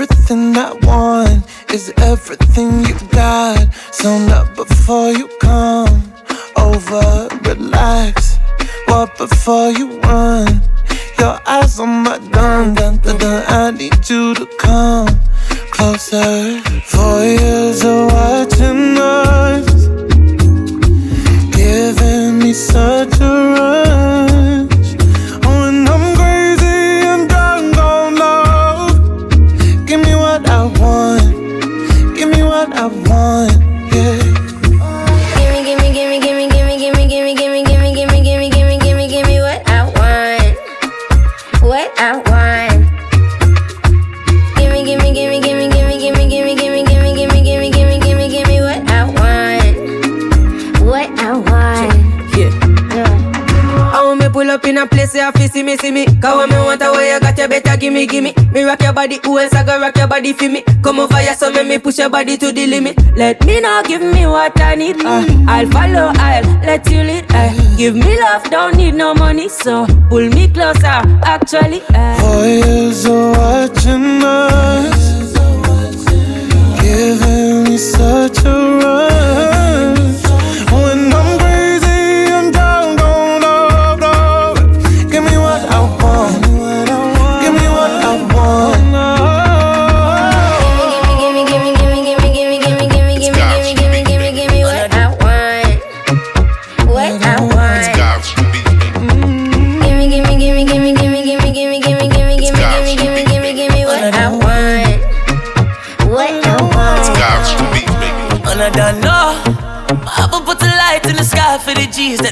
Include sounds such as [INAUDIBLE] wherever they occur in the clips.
Everything I want is everything you got. So not before you come over, relax. What before you run? Your eyes on my gun, dun, dun, dun. I need you to come closer. Four years of watching us, me pull up in place you see me, see me. Cause when me want a way you got you better gimme, gimme. Me rock your body, who else I go rock your body for me? Come over here, so make me push your body to the limit. Let me know, give me what I need. Uh, I'll follow, I'll let you lead. Uh, give me love, don't need no money, so pull me closer. Actually, uh. Years of watching us, giving me such a rush.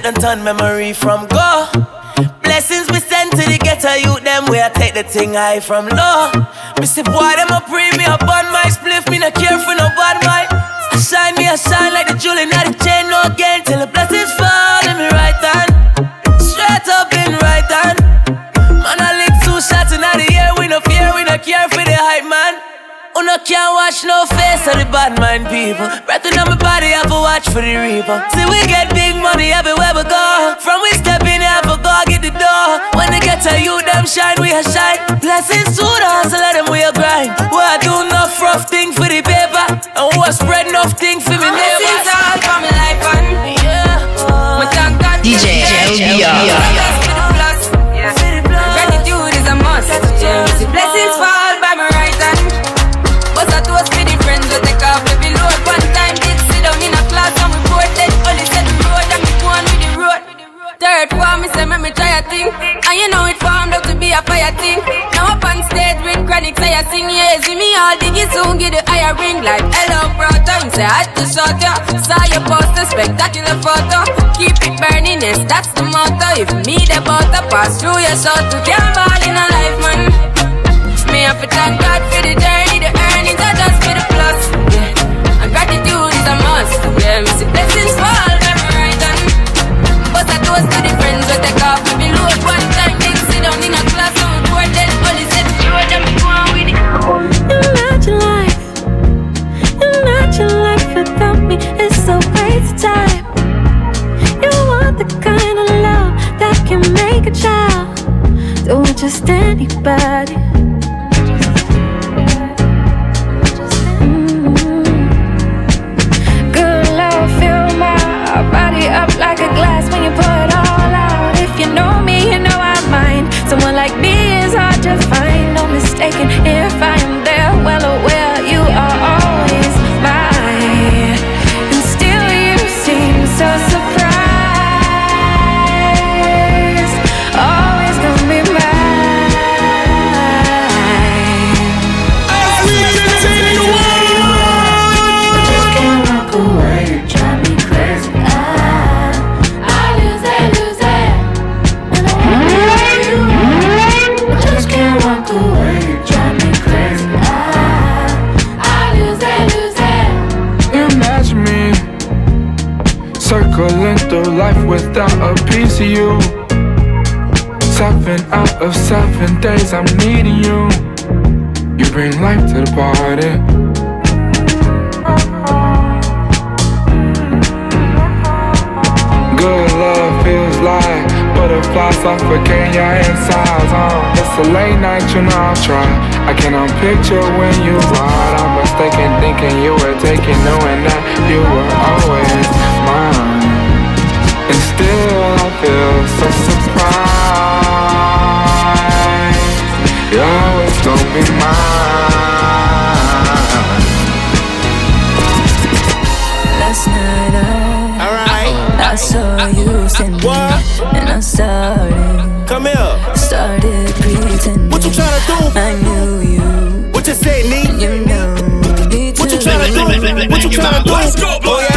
Done turn memory from go. Blessings we send to the ghetto youth, them where I take the thing high from low. Me boy, them a pre me up on my spliff, me no care for no bad mind. I shine me, I shine watch no face of the bad mind people. Breathing on my body, I to watch for the reaper. See, we get big money everywhere we go. From we step in, I to go get the door. When they get to you, them shine, we a shine. Blessings to the hustle, let them we a grind. We I do enough rough thing for the paper. And we a spread enough thing for me neighbors. Thing. Now up on stage with chronic say I sing yeah, see me all diggy soon get the higher ring like hello brother. You say I had to shut ya, saw your poster spectacular photo. Keep it burning, yes that's the motto. If me the butter pass through your soul to can't ball in a life man. Me have to thank God for the journey, the earnings are just for the plus. be mine. Last night I. I saw you and I started. Come here. Started pretending. What you trying to do? I knew you. What you say. You know me too. What you trying to do? What you trying to do? Oh yeah.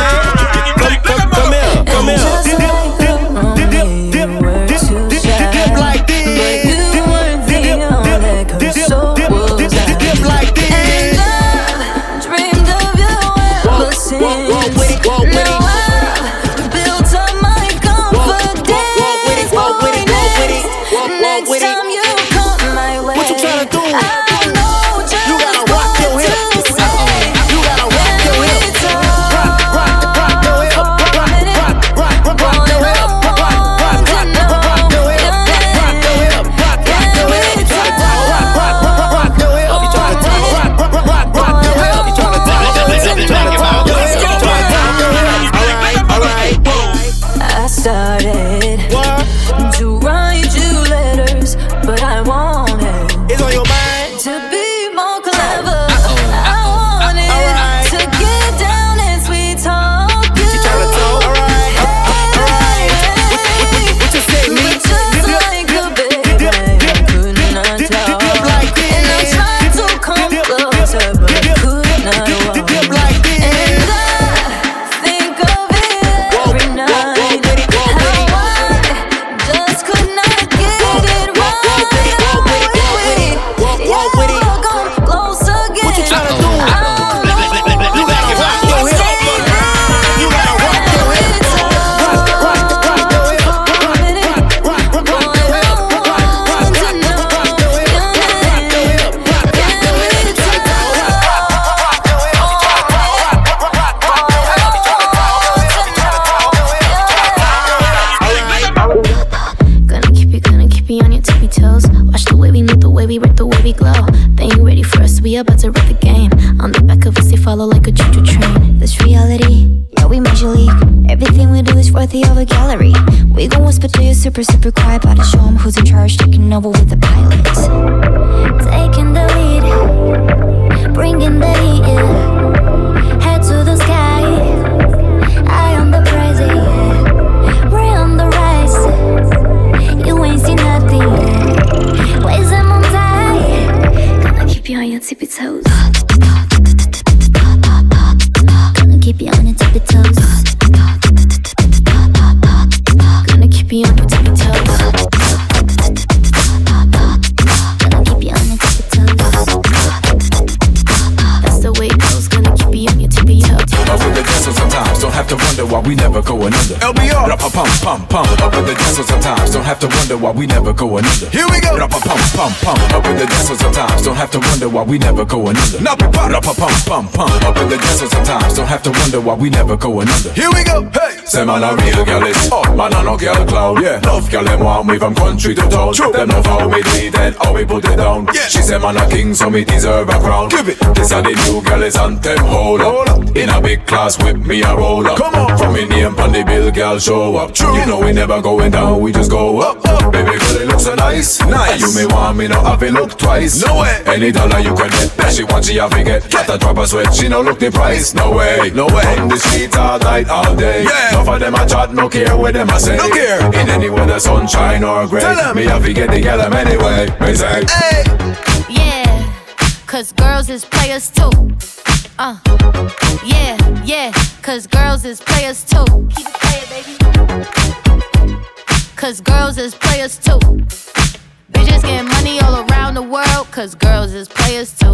go another. Here we go. Rappa pump pump pump. Up in the distance sometimes. Don't have to wonder why we never go under. Now prepare. Rappa pump pump pump. Up in the distance sometimes. Don't have to wonder why we never go under. Here we go. Hey. say man a real girl is. Oh man a no girl clown. Yeah. Love girl and one move from country to town. True. Them love how we did and how we put it down. Yeah. She said man a king so me deserve a crown. Give it. This a the new girl is on them hold up. Hold up. In a big class with me a roll up. Come on. From me name on the bill girl show up. True. You know we never going down we just go up. Baby girl, it looks so nice. Nice. You may want me now, have it look twice. No way. Any dollar you can get, that she want she have it get. Got to drop a sweat, she no look the price. No way, no way. On the street all night, all day. Yeah. No for them I chat, no care what them I say. No care. In any weather, sunshine or gray. Tell them. Me have to get the anyway. Me say. Hey. Yeah. Cause girls is players too. Uh, yeah, yeah, cause girls is players too. Keep it playing, baby cause girls is players too. Bitches getting money all around the world, cause girls is players too.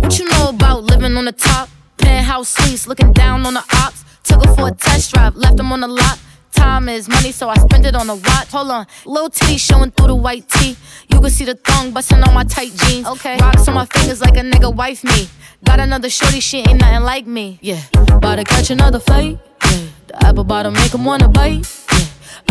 What you know about living on the top? Penthouse suites, looking down on the ops. Took her for a test drive, left them on the lot. Time is money, so I spend it on a watch. Hold on, little titty showing through the white tee. You can see the thong busting on my tight jeans. Okay, rocks on my fingers like a nigga wife me. Got another shorty, she ain't nothing like me. Yeah, about to catch another fight. Yeah. The apple bottom make him wanna bite.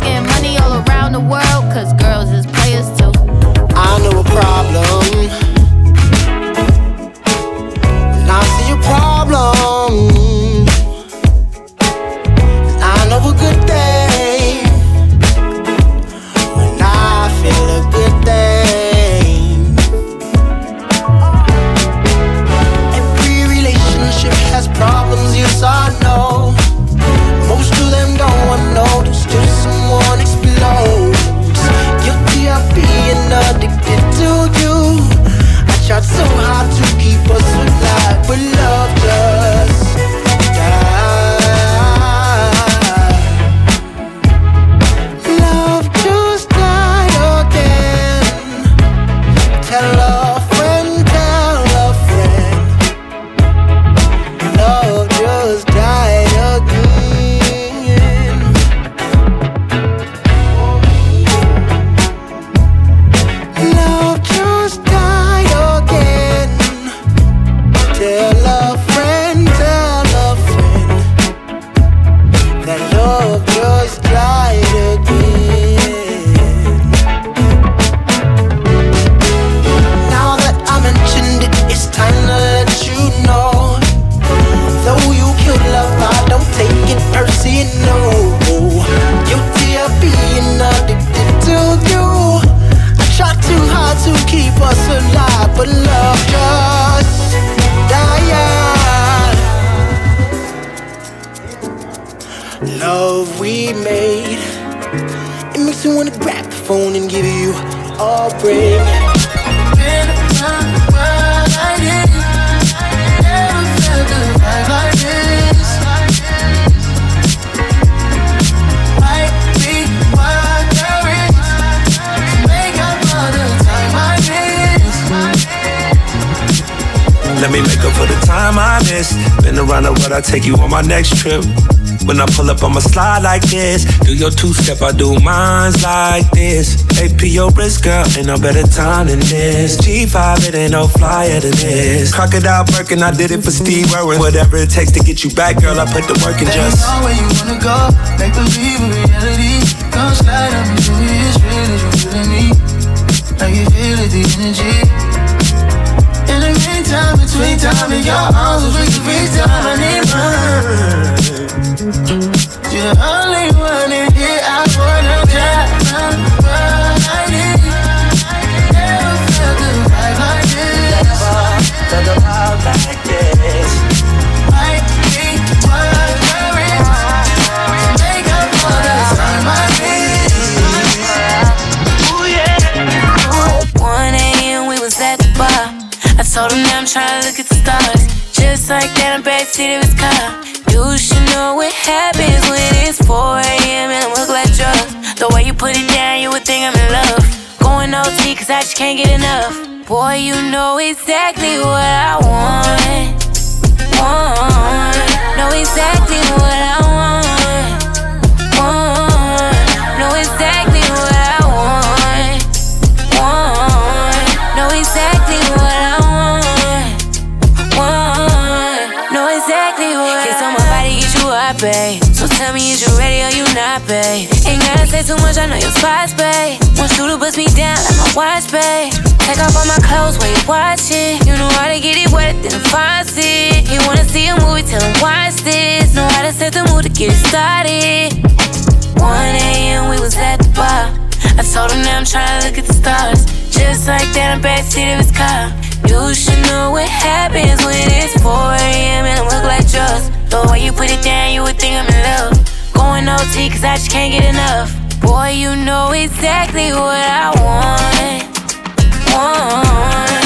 Bitches getting money all around the world, cause girls is players too. I know a problem. And I see a problem. I know a good. When I feel a good thing. Every relationship has problems, yes I know. Most of them unnoticed till someone explodes. My next trip. When I pull up on my slide like this, do your two step, I do mines like this. AP your wrist, girl, ain't no better time than this. G5, it ain't no flyer than this. Crocodile Birkin, I did it for Steve Irwin. Whatever it takes to get you back, girl, I put the work in just. know where you wanna go. Make believe in reality. Come slide on me, show me it's real as you feeling me. I can feel it, the energy. In the meantime, between time in your arms, we can free time. I need mine. You're the only one in here I wanna try. I need. Never felt a vibe like this. Felt a vibe like this. Told him that I'm trying to look at the stars. Just like that, I'm backseat of his car. You should know what happens when it's 4 a.m. and I look like drugs. The way you put it down, you would think I'm in love. Going OT, cause I just can't get enough. Boy, you know exactly what I want. Want. Know exactly what I. Want. Babe. So tell me, is you ready or you not, babe? Ain't gotta say too much, I know your spots, babe. Want you to bust me down like my watch, babe. Take off all my clothes while you watching. You know how to get it wet, then faucet. You wanna see a movie, tell him watch this. Know how to set the mood to get it started. 1 a.m. we was at the bar. I told him that I'm trying to look at the stars. Just like that, I'm backseat of his car. You should know what happens when it's 4 a.m. and I look like drugs. The way you put it down, you would think I'm in love. Going OT, cause I just can't get enough. Boy, you know exactly what I want. Want.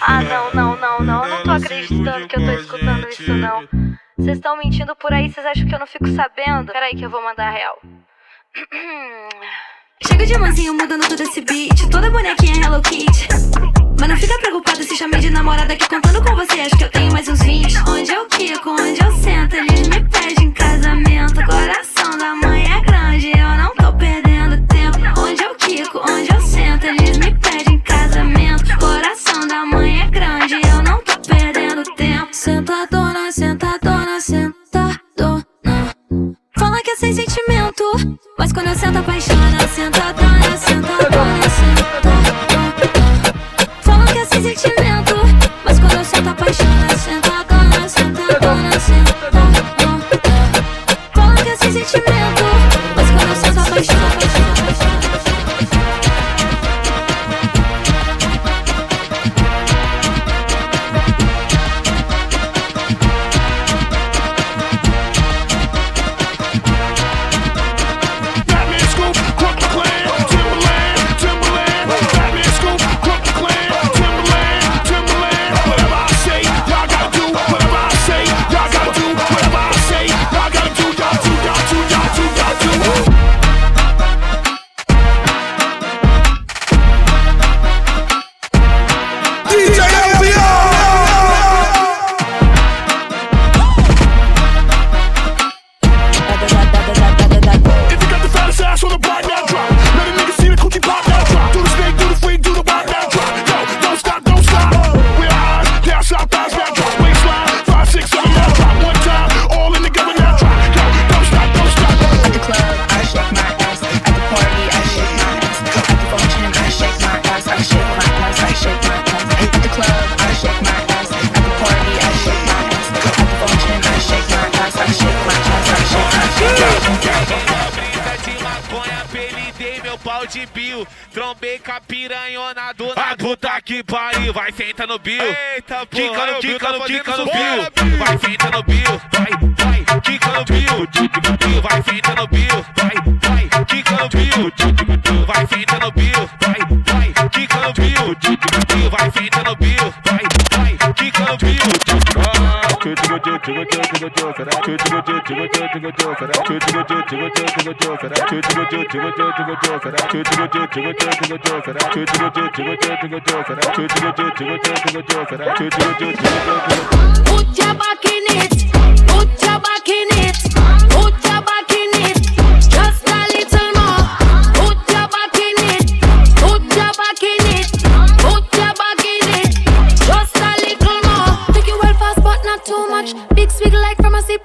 Ah, não, não, não, não. Eu não tô acreditando que eu tô escutando isso, não. Vocês estão mentindo por aí, vocês acham que eu não fico sabendo? Peraí que eu vou mandar a real. [CLEARS THROAT] Chega de mansinho mudando todo esse beat. Toda bonequinha Hello Kitty. Mas não fica preocupado se chamei de namorada aqui contando com você. Acho que eu tenho mais uns 20. Onde eu quico, onde eu sento, eles me pedem casamento. Coração da mãe é grande, eu não tô perdendo tempo. Onde eu quico, onde eu sento, eles me pedem casamento. Coração da mãe é grande, eu não tô perdendo tempo. Sentadona, sentadona, sentadona. Fala que é sem sentimento, mas quando eu sento apaixona, sentadona, sentadona, sentadona. Fala que é sem sentimento, mas quando eu sento apaixona, sentadona, sentadona, sentadona. Fala que é sem sentimento, de bio. Trombei com a piranhona do na puta que pariu. Vai senta no bio. Eita, Quica no, quica no, quica no bio. Vai senta no bio. Vai, vai, quica no bio. Vai senta no bio. Vai, vai, quica no bio. Vai senta no bio. Vai, vai, quica no bio. Vai senta no bio. Vai, vai, quica no Put your back in it. Put your back in it. Put your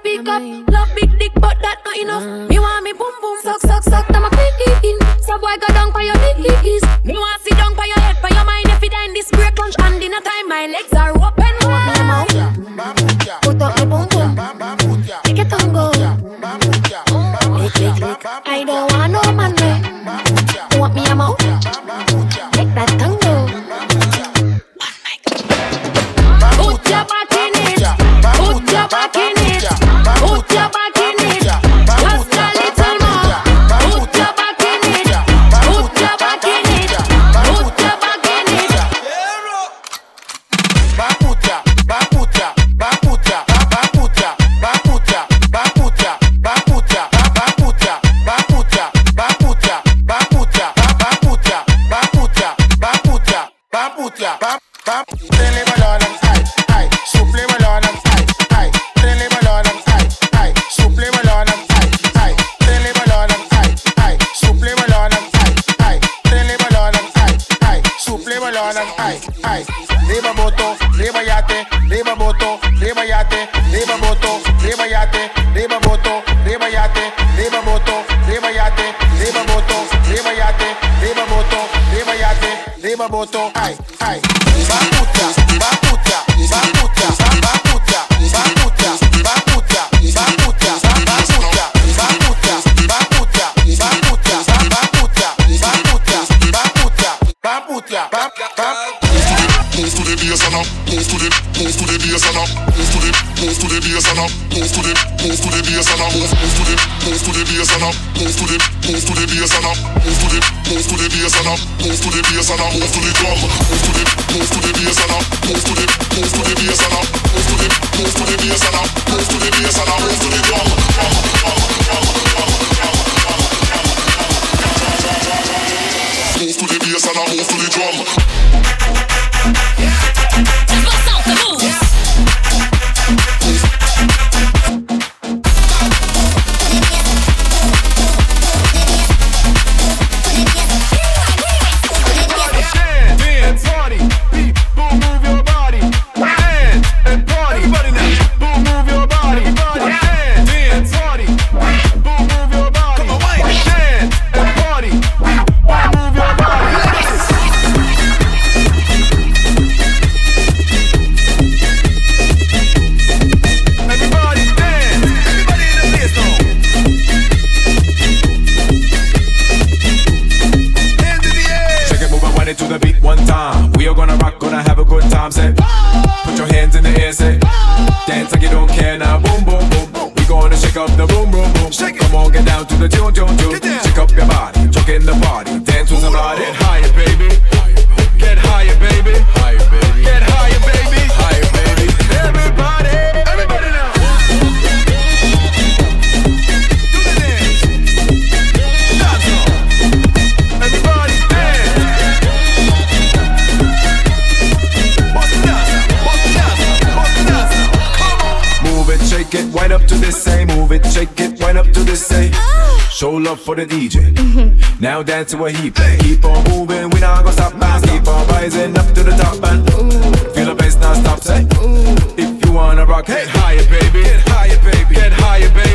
like from a sip pick up. Love big dick, but that not enough. Mm. Me want me boom boom suck suck suck. Them a quick in. So boy go down for your knees. Me want sit down for your head, for your mind. If die in this break lunch and dinner time, my legs are open. Put up the boom boom. Take mm. it and go. Lick, lick, lick. I don't want no man for the DJ. Now dance to a he play. Keep on moving, we not gonna stop, man. Keep on rising up to the top, man. Feel the bass not stop, say. If you wanna rock, get higher, baby. Get higher, baby. Get higher, baby.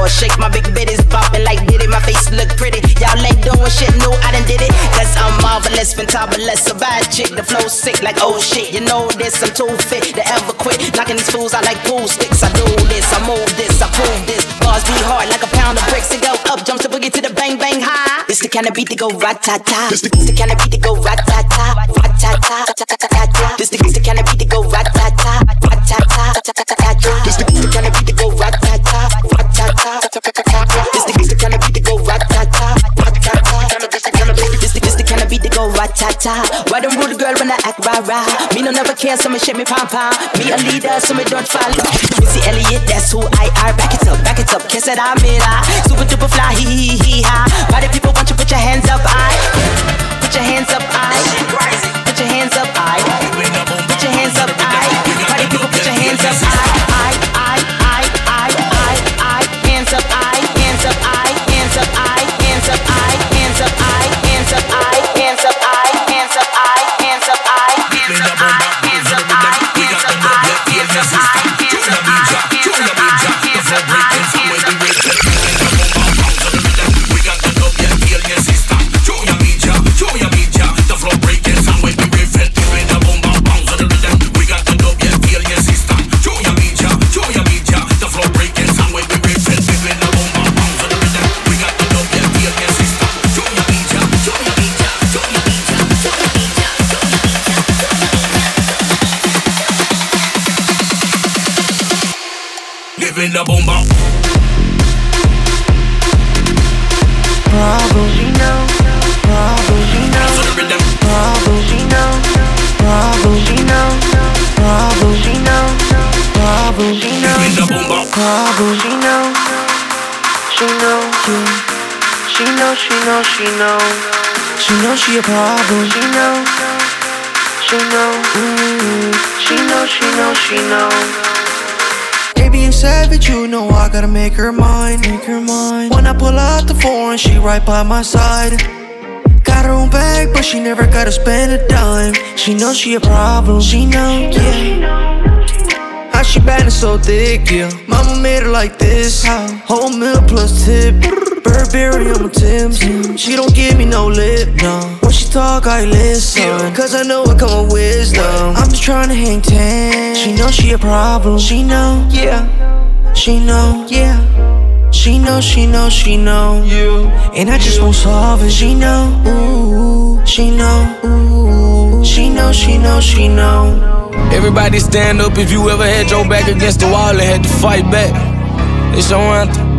floor. Shake my big bitties, bopping like did it. My face look pretty. Y'all ain't doing shit, no, I done did it. Cause I'm marvelous, fantabulous, a bad chick. The flow sick like oh shit. You know this, I'm too fit to ever quit. Knocking these fools out like pool sticks. I do this, I move this, I prove this. Bars be hard like a pound of bricks. It go up, jumps the boogie to the bang bang high. This the kind of beat that go rat ta ta. This the kind of beat that go rat ta ta, rat ta ta. This the kind of beat that go rat ta ta, rat ta ta, ta ta. Why don't rude girl when I act rah rah? Me no never care, so me shake me pom pom. Me a leader, so me don't follow. Missy Elliott, that's who I are. Back it up, back it up, kiss it, I'm ah. Super duper fly, hee hee hee ha. The people want you put your hands up, I? Put your hands up, I. Put your hands up, I. she know, she know. She a problem. She know. She know. Ooh. She know, she know, she know. Baby, you savage, you know I gotta make her mine. Make her mine. When I pull out the foreign, she right by my side. Got her own bag, but she never gotta spend a dime. She knows she a problem. She know, yeah. How she bad and so thick, yeah. Mama made her like this. Whole meal plus tip. Burberry on my Tim's. She don't give me no lip, no. When she talk, I listen. Cause I know it come with wisdom. I'm just trying to hang ten. She know she a problem. She know, yeah. She know, yeah. She know, she know, she know. Yeah. And I just won't solve it. She know, ooh. She know, ooh. She know, she know, she know. Everybody stand up if you ever had your back against the wall and had to fight back. It's your anthem.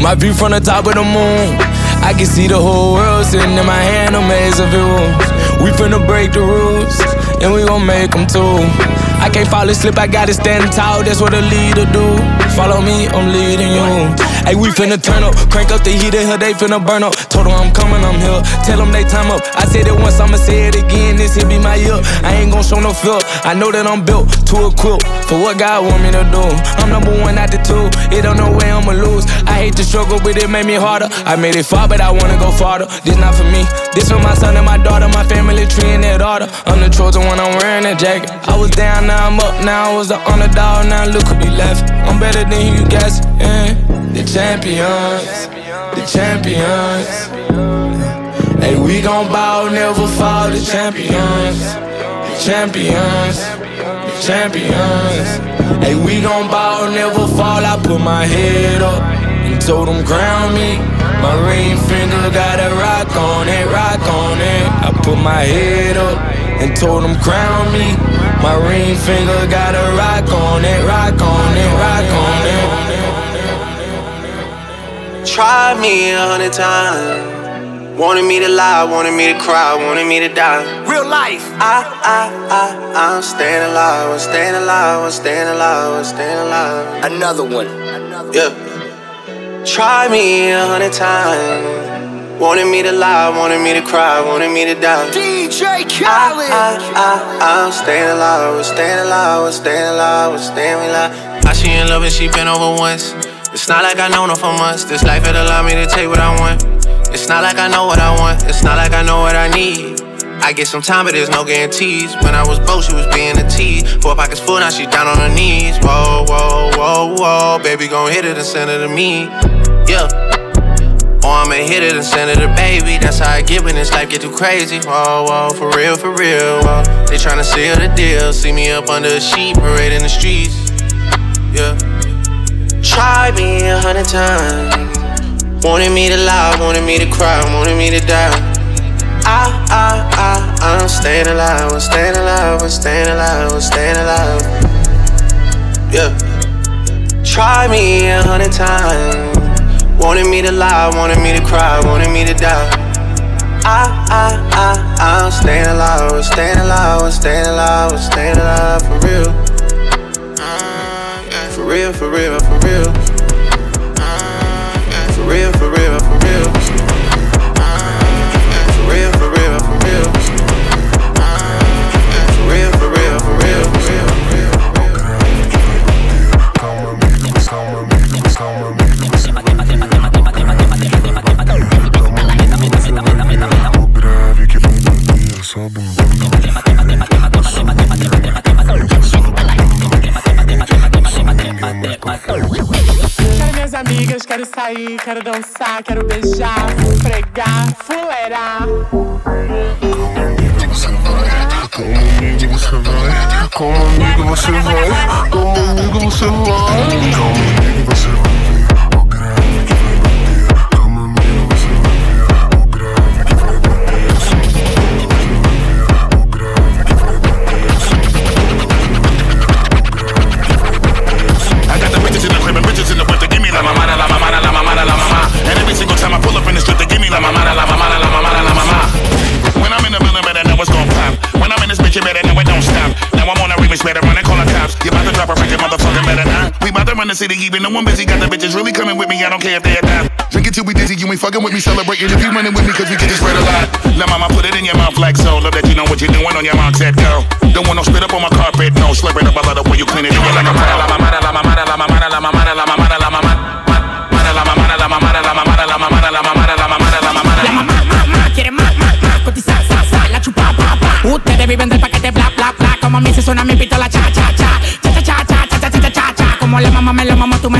My view from the top of the moon. I can see the whole world sitting in my hand, a maze of rules. We finna break the rules, and we gon' make them too. I can't fall asleep, I gotta stand tall, that's what a leader do. Follow me, I'm leading you. Hey, we finna turn up, crank up the heater, here they finna burn up. Told Told 'em I'm coming, I'm here. Tell 'em they time up. I said it once, I'ma say it again. This here be my year. I ain't gon' show no fear. I know that I'm built to equip for what God want me to do. I'm number one out the two. It don't know where I'ma lose. I hate the struggle, but it made me harder. I made it far, but I wanna go farther. This not for me. This for my son and my daughter, my family tree and their daughter. I'm the chosen one, I'm wearing that jacket. I was down, now I'm up. Now I was the underdog, now look who be left. I'm better than you guess. Yeah. The champions, the champions. Hey, we gon' bow, never fall. The champions, the champions, the champions. Hey, we gon' bow, never fall. I put my head up and told them crown me. My ring finger got a rock on it, rock on it. I put my head up and told them crown me. My ring finger got a rock on it, rock on it, rock on it. Tried me a hundred times. Wanted me to lie, wanted me to cry, wanted me to die. Real life. I, I, I, I'm staying alive, I'm staying alive, I'm staying alive, I'm staying alive. Another one. Another Yeah. Try me a hundred times. Wanted me to lie, wanted me to cry, wanted me to die. DJ Khaled. I, I, I, I'm staying alive, I'm staying alive, I'm staying alive, I'm staying alive. How she in love and she been over once. It's not like I known her for months. This life it allowed me to take what I want. It's not like I know what I want. It's not like I know what I need. I get some time, but there's no guarantees. When I was broke, she was being a tease. Four pockets full, now she down on her knees. Whoa, whoa, whoa, whoa. Baby gon' hit it and send it to me. Yeah. Or I'ma hit it and send it to baby. That's how I get when this life get too crazy. Whoa, whoa, for real, for real. Whoa. They tryna seal the deal. See me up under a sheet, parade in the streets. Yeah. Try me a hundred times. Wanted me to lie, wanted me to cry, wanted me to die. I, I, I, I'm staying alive, I'm staying alive, I'm staying alive, I'm staying alive. Yeah. Try me a hundred times. Wanted me to lie, wanted me to cry, wanted me to die. I, I, I, I'm staying alive, I'm staying alive, I'm staying alive, I'm staying alive mm, for real. For real, for real, for real. quero beijar, fregar, fuleirar. Comigo você vai, comigo você vai, comigo você vai. Comigo você vai. Run the I'm busy. Got the bitches really coming with me, I don't care if they adopt. Drink it till we dizzy, you ain't fucking with me, celebrating if you running with me, cause we get this spread a lot. Now mama, put it in your mouth like so. Love that you know what you're doing on your mark, set go. Don't want no spit up on my carpet, no. Slurp it up, I love the way you clean it, yeah, like a pro. La mamada, la mamada, la la la la. La la la la la la la. La más, cotizar, sa, sa, la chupa, pa, pa. Ustedes viven del paquete, bla, bla, bla. Como a mí se suena mi pistola, cha,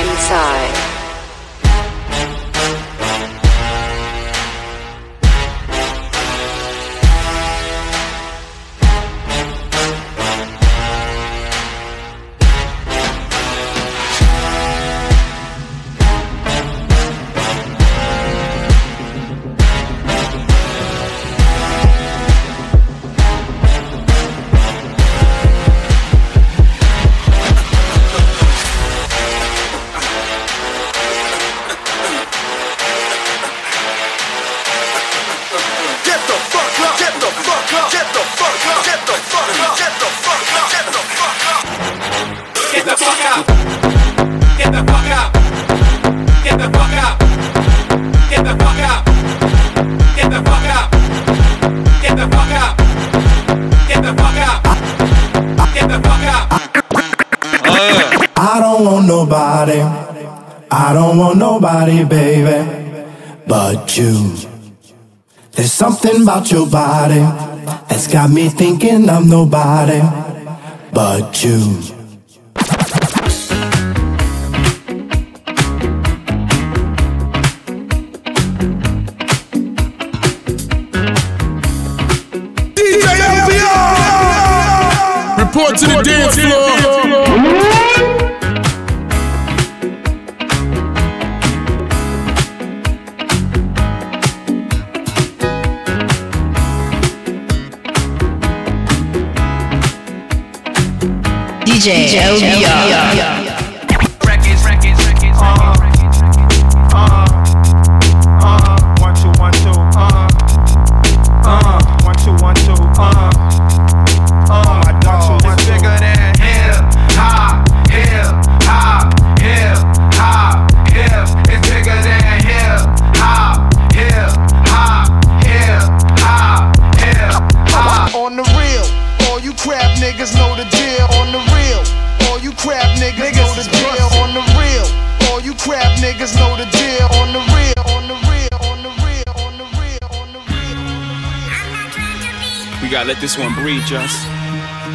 Inside. Something about your body that's got me thinking I'm nobody but you. Report to the dance floor. DJ, DJ let this one breathe, just.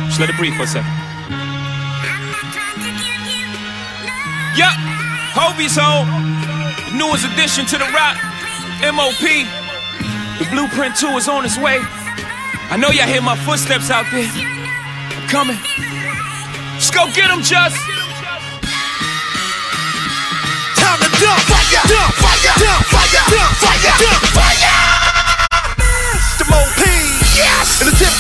Just let it breathe for a second. Yup, Hovi's home. The newest addition to the rock. MOP. The blueprint 2 is on its way. I know y'all hear my footsteps out there. I'm coming. Let's go get them, just. Time to dump fire, dump fire, dump fire, dump fire, dump fire.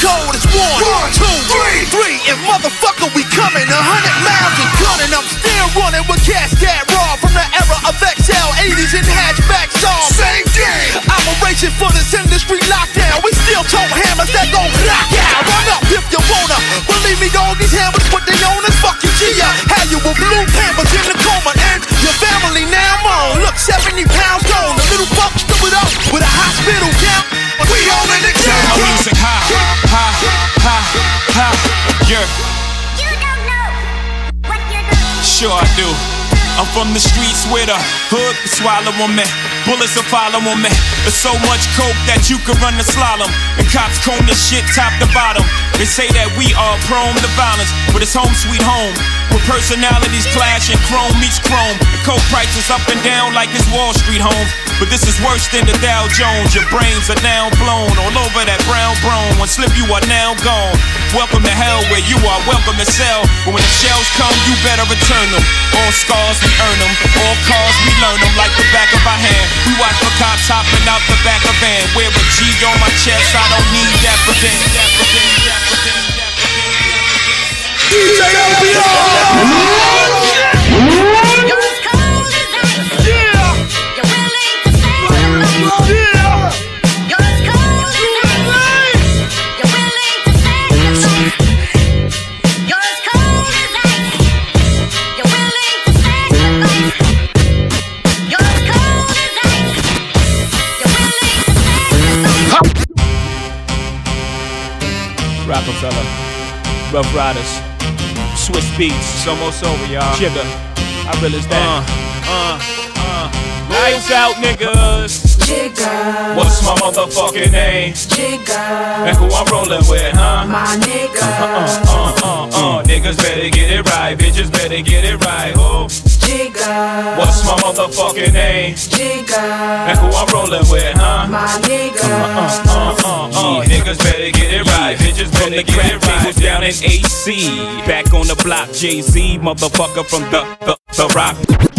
Code is one, one, two, three, three, and motherfucker, we coming a hundred miles and gunning. I'm still running with cats that raw from the era of XL, 80s and hatchback songs. Same game. I'm a racing for this industry lockdown. We still tote hammers that gon' knock out. Run up if you wanna. Believe me, dog, these hammers put they own us. Fuck you, Gia. Had you with blue pampers Sure I do. I'm from the streets where the hood can swallow on me. Bullets will follow on me. There's so much coke that you could run the slalom. And cops comb this shit top to bottom. They say that we are prone to violence, but it's home sweet home. Where personalities clash and chrome meets chrome. The coke prices up and down like it's Wall Street home. But this is worse than the Dow Jones. Your brains are now blown all over that brown brown. One slip, you are now gone. Welcome to hell where you are welcome to sell. But when the shells come, you better return them. All scars, we earn them. All cars, we learn them like the back of our hand. We watch for cops hopping out the back of van. Wear a G on my chest, I don't need that for them. That for them, Ruff Ryders, Swizz Beatz, it's almost over, y'all. Jigga, I realize that. Uh, uh, uh. Lights out, niggas. Jigga. What's my motherfucking name? Jigga. And who I'm rolling with, huh? My nigga. Uh, uh, uh, uh. Niggas better get it right, bitches better get it right. Oh, Jigga. what's my motherfucking name? Jigga. And who I'm rolling with, huh? My nigga. Uh, uh, uh, uh. Niggas better get it right, bitches better the get it right. tables down in AC. Back on the block, Jay Z, motherfucker from the the, the rock.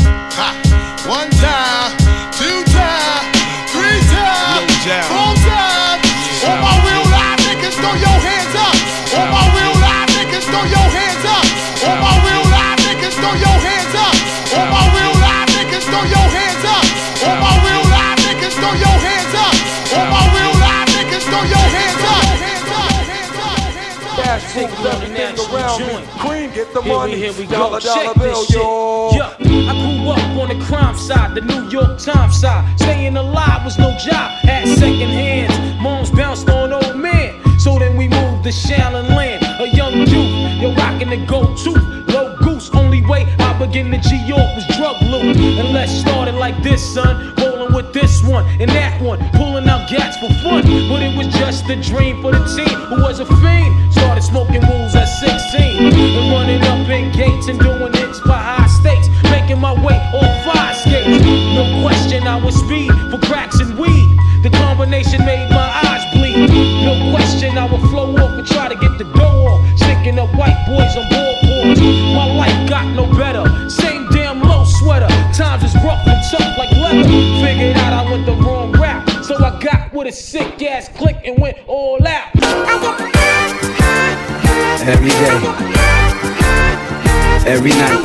Everything around me. Cream, get the Here we- money. here we go. Dollar, dollar Check bill, this shit. yo. Yeah, I grew up on the crime side, the New York Times side. Staying alive was no job, had second hands. Moms bounced on old men. So then we moved to Shaolin Land, a young youth. Yo, rocking the gold tooth, low goose. Only way I began to G York was drug loot. And let's start it like this, son. Rolling with this one and that one, pulling out gats for fun. But it was just a dream for the team who was a fiend. Started smoking rules at 16 and running up in gates and doing hits by high stakes. Making my way on fire skates. No question, I was speed for cracks and weed. The combination made my eyes bleed. No question, I would flow off and try to get the dough off. Sticking up white boys on boards. My life got no better. Figured out I went the wrong route. So I got with a sick ass click and went all out. Every day, every night,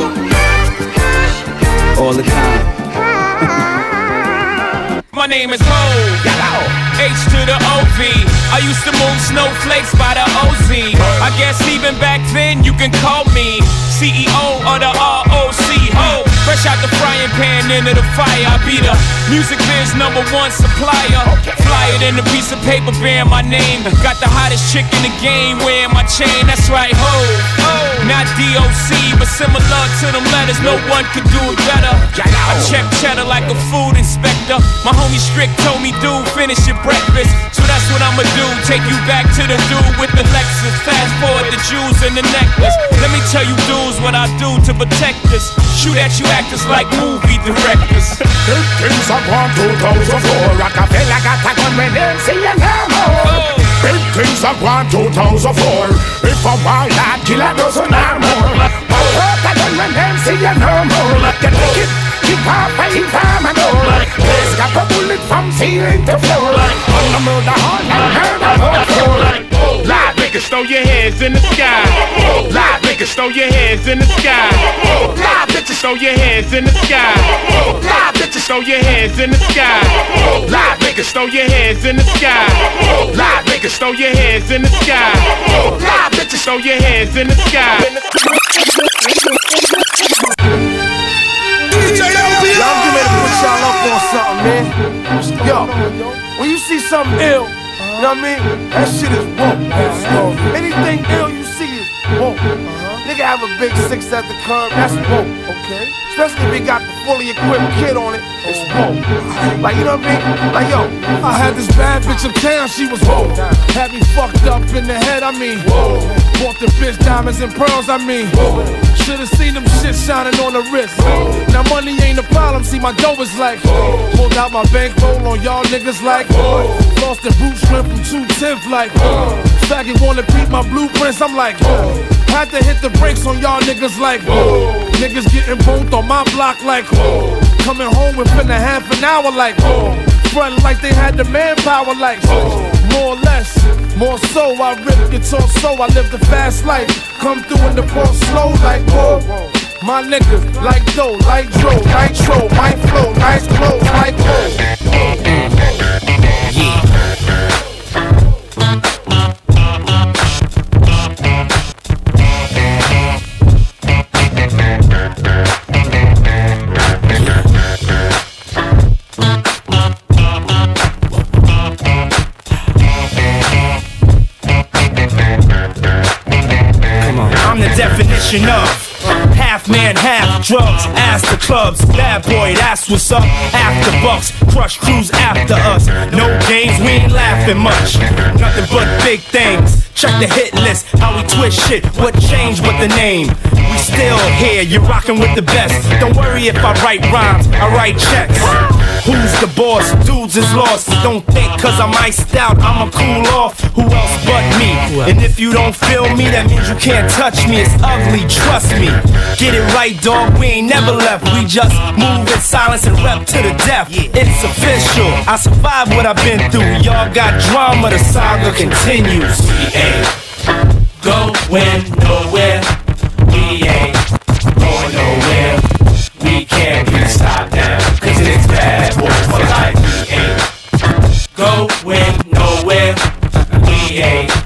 all the time. My name is Hov. H to the OV. I used to move snowflakes by the OZ. I guess even back then you can call me CEO of the ROC. Ho. Fresh out the frying pan into the fire. I be the music biz number one supplier. Fly it in a piece of paper bearing my name. Got the hottest chick in the game wearing my chain. That's right, ho. Not DOC, but similar to them letters. No one could do it better. I check cheddar like a food inspector. My homie Strick told me, dude, finish your breakfast. So that's what I'ma do. Take you back to the dude with the Lexus. Fast forward the jewels and the necklace. Let me tell you, dudes, what I do to protect us. Shoot at you actors like movie directors. Things gone 2004. Rockefeller got a gun when them see you no more. Big things are gone 2004. If a wild lad kill a dozen or more. But hurt a gun when them see you no more. Get wicked, keep off and keep and all. Place got a bullet from ceiling to floor. On the murder horn and murder. Niggas, throw your hands in the sky. Live niggas, throw your hands in the sky. Live bitches, throw your hands in the sky. Live bitches, throw your hands in the sky. Live niggas, throw your hands in the sky. Live niggas, throw your hands in the sky. Live bitches, throw your hands in the sky. Yo, I'm ready to put y'all up on something, man. Yo, when you see something ill, you know what I mean? That shit is woke. Anything ill you see is woke. Nigga have a big six at the curb, that's woke. Okay. Especially if he got the fully equipped kid on it, it's woke. Like, you know what I mean? Like, yo, I had this bad bitch in town, she was woke. Had me fucked up in the head, I mean. Bought the bitch diamonds and pearls, I mean. Should've seen them shit shining on the wrist. Now money ain't a problem, see my dough is like. Pulled out my bankroll on y'all niggas like. Lost the boot shrimp from 210th like. Faggot wanna peep my blueprints, I'm like. Had to hit the brakes on y'all niggas like. Niggas getting both on my block like. Coming home within a half an hour like. Front like they had the manpower like. More or less, more so. I rip guitar so I live the fast life. Come through in the ball slow like whoa. My niggas like dough, like dro, nitro, my flow, nice clothes, like whoa. Definition of half man, half drugs. Ask the clubs, bad boy, that's what's up. After bucks, crush crews after us. No games, we ain't laughing much. Nothing but big things. Check the hit list, how we twist shit. What changed with the name? We still here, you're rocking with the best. Don't worry if I write rhymes, I write checks. Who's the boss? Dudes is lost. Don't think cause I'm iced out, I'ma cool off. Who else but me? And if you don't feel me, that means you can't touch me. It's ugly, trust me. Get it right, dog. We ain't never left. We just move in silence and rep to the death. It's official. I survived what I've been through. Y'all got drama, the saga continues. Ain't going nowhere. We ain't going nowhere. We can't be stopped now. Cause it's bad boy for life. We ain't going nowhere. We ain't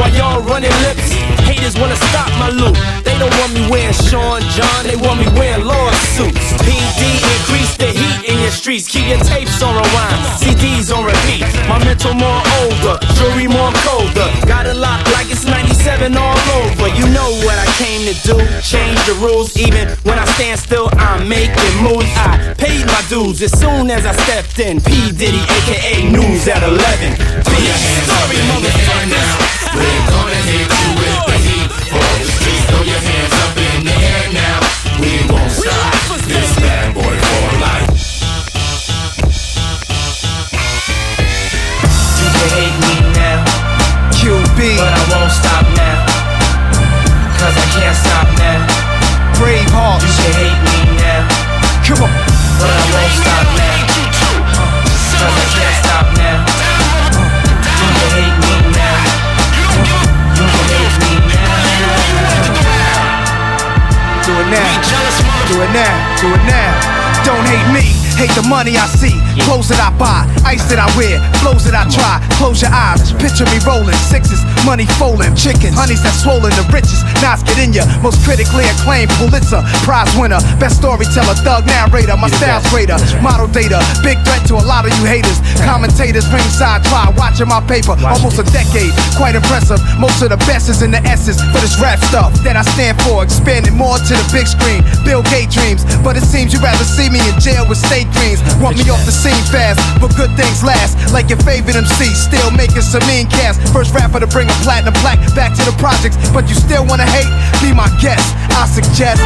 while y'all running lips. Haters wanna stop my loot. They don't want me wearing Sean John. They want me wearing lawsuits. PD streets Keep your tapes on rewind, CDs on repeat. My mental more older, jewelry more colder. Got a lock like it's 97 all over. You know what I came to do Change the rules. Even when I stand still I'm making moves. I paid my dues as soon as I stepped in. P. Diddy aka News at 11 Big story motherfuckers We're gonna hit you with the heat. For the streets. Throw your hands up in the air now. We won't stop. don't stop now. Cause I can't stop now. Brave heart. You can hate me now. Come on. But I won't stop now. Cause I can't stop now. You can hate me now. You can hate me now. Do it now. Do it now. Do it now. Don't hate me hate the money I see. Clothes that I buy, ice that I wear, flows that I try. Close your eyes, picture me rolling sixes, money folding, chickens, honeys that swollen the richest. Knots get in ya, most critically acclaimed Pulitzer Prize winner, best storyteller, thug narrator, my style's greater. Model data, big threat to a lot of you haters. Commentators ringside try watching my paper, almost a decade, quite impressive. Most of the best is in the essence for this rap stuff that I stand for, expanding more to the big screen. Bill Gates dreams, but it seems you'd rather see me in jail with state dreams. Want me off the scene fast, but good things last. Like your favorite MC, still making some mean cast. First rapper to bring a platinum plaque back to the projects, but you still wanna hate? Be my guest, I suggest.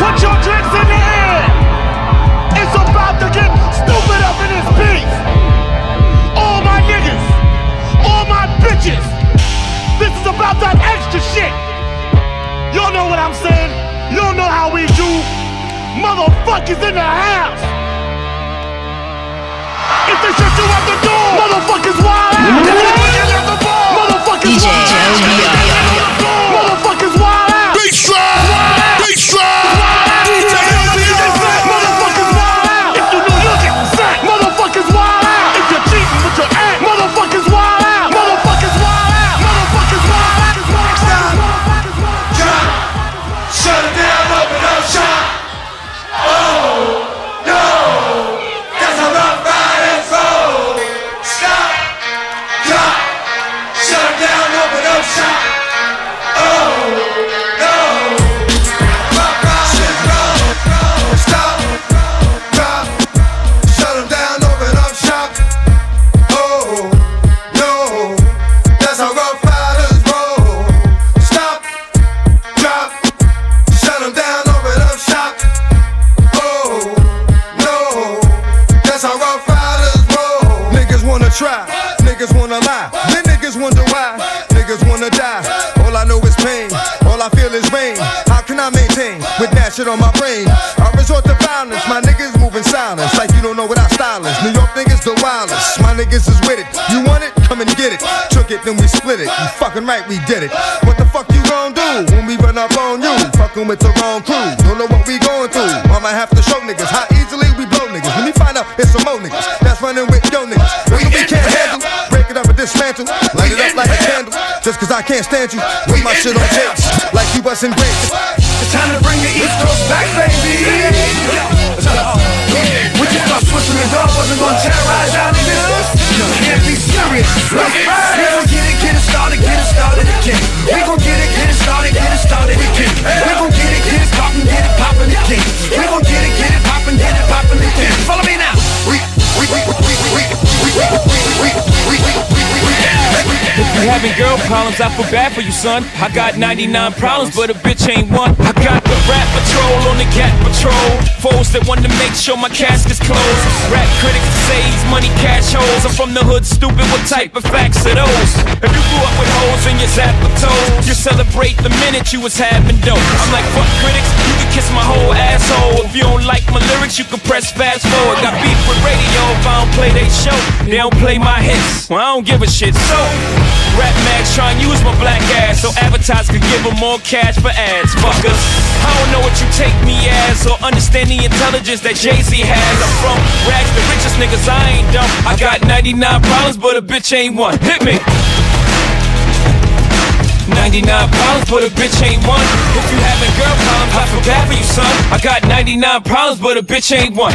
Put your drinks in the air. It's about to get stupid up in this beat. All my niggas, all my bitches. This is about that extra shit. Y'all know what I'm saying. Y'all know how we do. Motherfuckers in the house. If they shut you out the door, motherfuckers wild out. If they put you at the bar, motherfuckers DJ wild out. Shit on my brain? I resort to violence, my niggas moving silence. Like you don't know what I style is. New York niggas the wildest, my niggas is with it. You want it? Come and get it. Took it, then we split it. You fucking right, we did it. What the fuck you gon' do when we run up on you? Fucking with the wrong crew. Don't know what we Just cause I can't stand you, put my shit on tapes like you bustin' grapes. It's time to bring the East Coast back, baby. We just thought Switzerland and Dog wasn't gonna terrorize out our niggas. You can't be serious. Let's right. get it, get it started, get it started again. We gon' get it, get it started, get it started again. We gon' get it, get it poppin', get it poppin' again. We gon' get it, get it poppin', get it poppin' again. Follow me now. We, we, we, we, we, we, we, we. If you having girl problems, I feel bad for you, son. I got 99 problems, but a bitch ain't one. I got the rap patrol on the cat patrol. Foes that want to make sure my casket's closed. Rap critics say he's money cash holes. I'm from the hood, stupid. What type of facts are those? If you grew up with hoes in your zap toes, you celebrate the minute you was having dope. I'm like, fuck critics, you can kiss my whole asshole. If you don't like my lyrics, you can press fast forward. Got beef with radio if I don't play they show. They don't play my hits. Well, I don't give a shit. So, Rap Max try and use my black ass so advertisers could give them more cash for ads. Fuckers, I don't know what you take me as or understand the intelligence that Jay Z has. I'm from rags, the richest niggas. I ain't dumb. I got 99 problems, but a bitch ain't one. Hit me. 99 problems, but a bitch ain't one. If you having girl problems, I feel bad for you, son. I got 99 problems, but a bitch ain't one.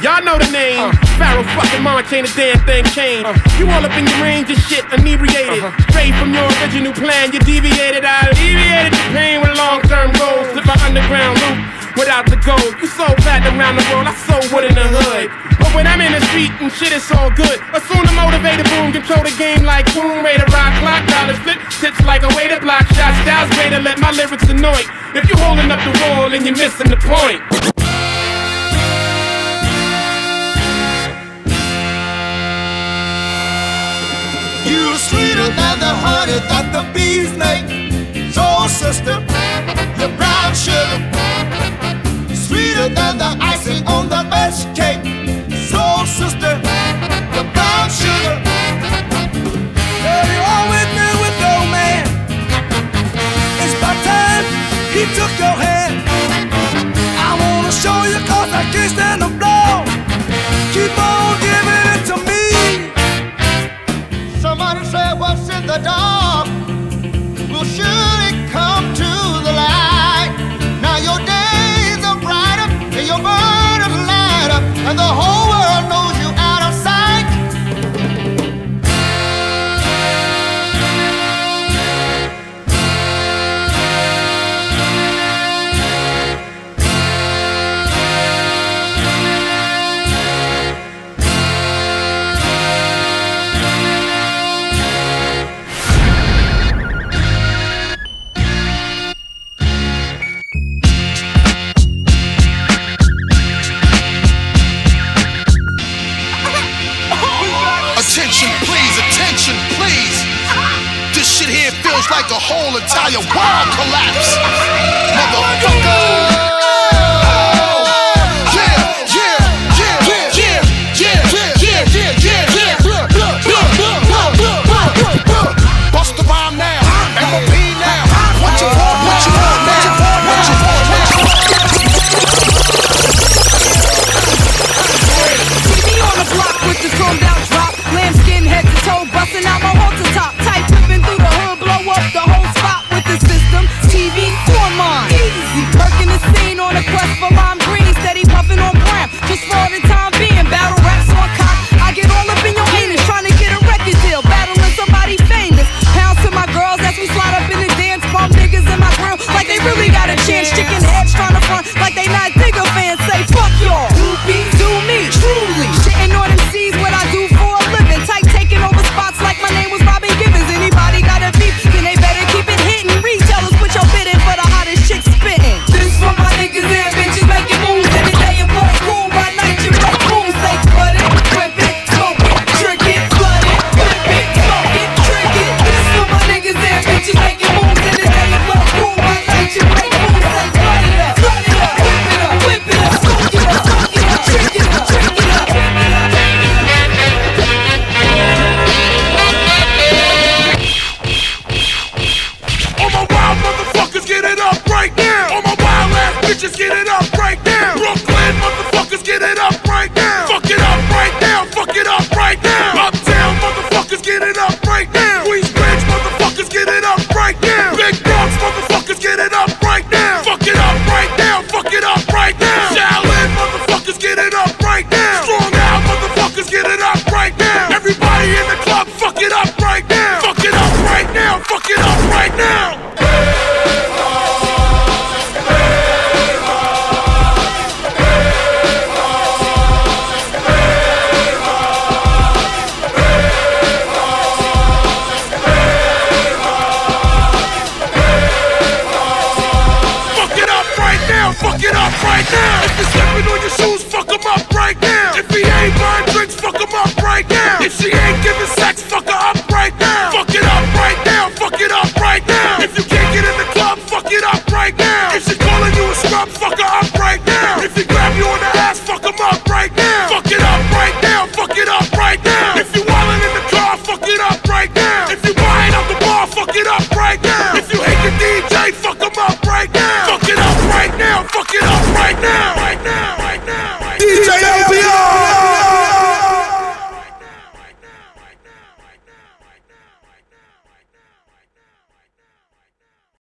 Y'all know the name. Uh. Pharoahe fucking Montana, damn thing Kane. Uh. You all up in your range of shit, inebriated. Uh-huh. Straight from your original plan, you deviated. I deviated the pain with long term goals. Slip my underground loop without the gold. You sold fat around the world, I sold wood in the hood. But when I'm in the street and shit, it's all good. Assume the motivated boom, control the game like boom, rate a rock, clock, dollar flip, tips like a way to block shots, styles way to let my lyrics annoy. If you holding up the wall and you're missing the point. You're sweeter than the honey that the bees make. So, sister, your brown sugar. Sweeter than the icing on the best cake. So, sister, your brown sugar. Girl, you always knew with no man. It's about time he took your hand. the dark.